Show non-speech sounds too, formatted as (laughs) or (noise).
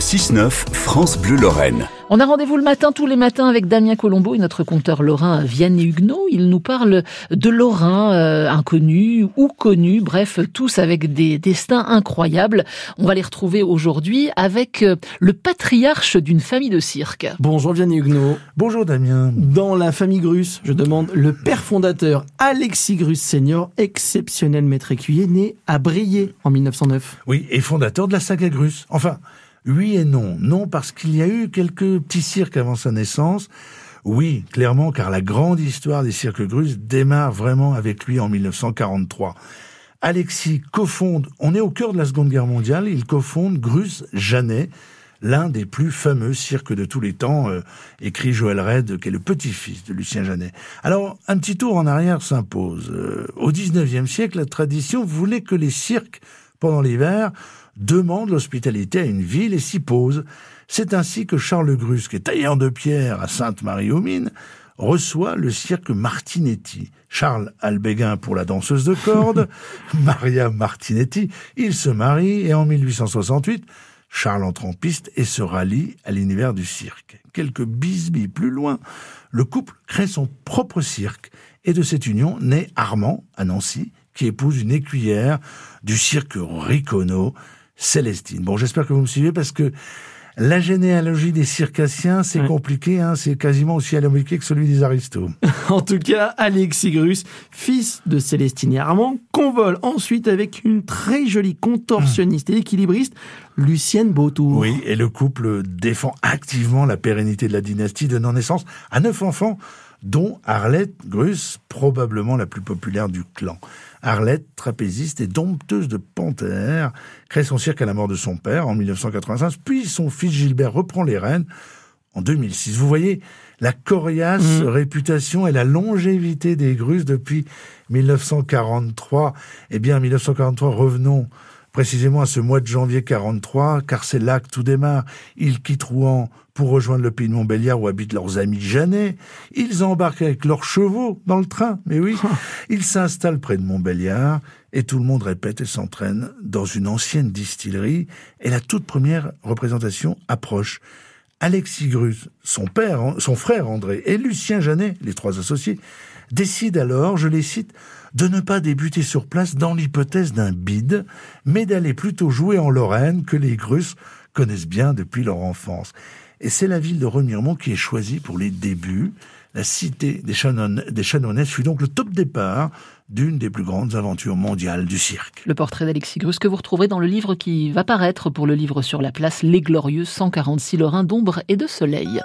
6-9, France Bleu Lorraine. On a rendez-vous le matin, tous les matins, avec Damien Colombo et notre conteur lorrain Vianney Huguenot. Il nous parle de Lorrain euh, inconnus ou connus, bref, tous avec des destins incroyables. On va les retrouver aujourd'hui avec euh, le patriarche d'une famille de cirque. Bonjour Vianney Huguenot. Bonjour Damien. Dans la famille Grus, je demande le père fondateur Alexis Grus senior, exceptionnel maître écuyer, né à Briey en 1909. Oui, et fondateur de la saga Grus. Enfin, oui et non. Non, parce qu'il y a eu quelques petits cirques avant sa naissance. Oui, clairement, car la grande histoire des cirques Grus démarre vraiment avec lui en 1943. Alexis cofonde, on est au cœur de la Seconde Guerre mondiale, il cofonde Grus Janet, l'un des plus fameux cirques de tous les temps, euh, écrit Joël Red, qui est le petit-fils de Lucien Janet. Alors, un petit tour en arrière s'impose. Euh, au 19e siècle, la tradition voulait que les cirques, pendant l'hiver, demande l'hospitalité à une ville et s'y pose. C'est ainsi que Charles Grus, qui est taillant de pierre à Sainte-Marie-aux-Mines, reçoit le cirque Martinetti. Charles Albéguin pour la danseuse de corde, (laughs) Maria Martinetti, ils se marient et en 1868, Charles entre en piste et se rallie à l'univers du cirque. Quelques bisbilles plus loin, le couple crée son propre cirque et de cette union naît Armand à Nancy, qui épouse une écuyère du cirque Ricono, Célestine. Bon, j'espère que vous me suivez parce que la généalogie des circassiens, c'est compliqué, hein, c'est quasiment aussi alambiqué que celui des aristos. (laughs) en tout cas, Alexis Grus, fils de Célestine et Armand, convole ensuite avec une très jolie contorsionniste et équilibriste, Lucienne Beautour. Oui, et le couple défend activement la pérennité de la dynastie, donnant naissance à neuf enfants, dont Arlette Grus, probablement la plus populaire du clan. Arlette, trapéziste et dompteuse de panthères, crée son cirque à la mort de son père en 1985, puis son fils Gilbert reprend les rênes en 2006. Vous voyez la coriace mmh. réputation et la longévité des Grus depuis 1943. Eh bien, 1943, revenons précisément à ce mois de janvier 43, car c'est là que tout démarre. Ils quittent Rouen pour rejoindre le pays de Montbéliard où habitent leurs amis Janet. Ils embarquent avec leurs chevaux dans le train, mais oui. (laughs) Ils s'installent près de Montbéliard et tout le monde répète et s'entraîne dans une ancienne distillerie et la toute première représentation approche. Alexis Grus, son père, son frère André et Lucien Janet, les trois associés, décident alors, je les cite, de ne pas débuter sur place dans l'hypothèse d'un bide, mais d'aller plutôt jouer en Lorraine que les Grus connaissent bien depuis leur enfance. Et c'est la ville de Remiremont qui est choisie pour les débuts. La cité des, Chanon, des Chanonnaises fut donc le top départ d'une des plus grandes aventures mondiales du cirque. Le portrait d'Alexis Grus que vous retrouverez dans le livre qui va paraître pour le livre sur la place Les Glorieux 146 Lorrains d'ombre et de soleil.